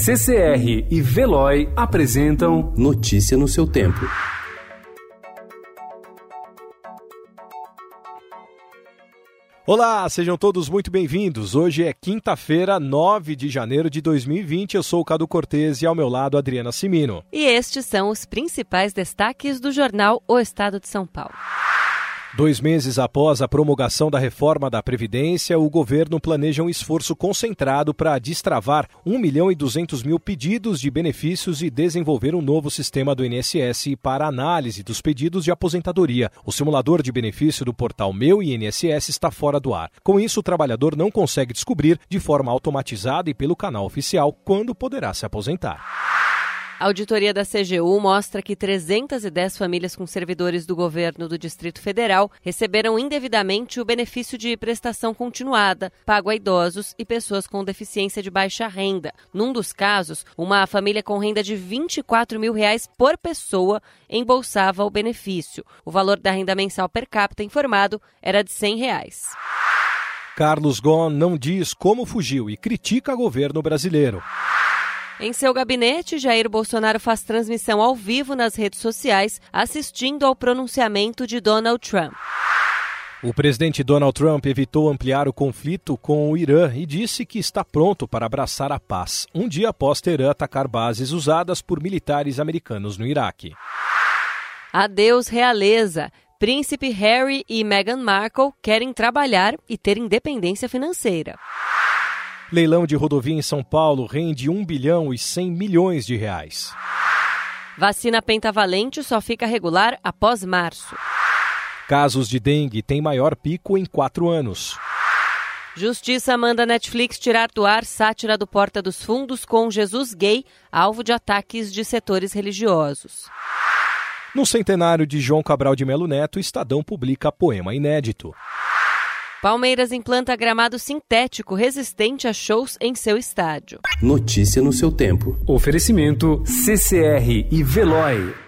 CCR e Veloy apresentam Notícia no seu tempo. Olá, sejam todos muito bem-vindos. Hoje é quinta-feira, 9 de janeiro de 2020. Eu sou o Cado Cortez e ao meu lado Adriana Simino. E estes são os principais destaques do jornal O Estado de São Paulo. Dois meses após a promulgação da reforma da Previdência, o governo planeja um esforço concentrado para destravar 1 milhão e 200 mil pedidos de benefícios e desenvolver um novo sistema do INSS para análise dos pedidos de aposentadoria. O simulador de benefício do portal Meu INSS está fora do ar. Com isso, o trabalhador não consegue descobrir de forma automatizada e pelo canal oficial quando poderá se aposentar. A auditoria da CGU mostra que 310 famílias com servidores do governo do Distrito Federal receberam indevidamente o benefício de prestação continuada, pago a idosos e pessoas com deficiência de baixa renda. Num dos casos, uma família com renda de 24 mil reais por pessoa embolsava o benefício. O valor da renda mensal per capita informado era de 100 reais. Carlos Gon não diz como fugiu e critica o governo brasileiro. Em seu gabinete, Jair Bolsonaro faz transmissão ao vivo nas redes sociais, assistindo ao pronunciamento de Donald Trump. O presidente Donald Trump evitou ampliar o conflito com o Irã e disse que está pronto para abraçar a paz, um dia após Teherã atacar bases usadas por militares americanos no Iraque. Adeus, realeza. Príncipe Harry e Meghan Markle querem trabalhar e ter independência financeira. Leilão de rodovia em São Paulo rende 1 bilhão e 100 milhões de reais. Vacina pentavalente só fica regular após março. Casos de dengue têm maior pico em quatro anos. Justiça manda Netflix tirar do ar sátira do Porta dos Fundos com Jesus gay, alvo de ataques de setores religiosos. No centenário de João Cabral de Melo Neto, Estadão publica poema inédito. Palmeiras implanta gramado sintético resistente a shows em seu estádio. Notícia no seu tempo. Oferecimento CCR e Veloy.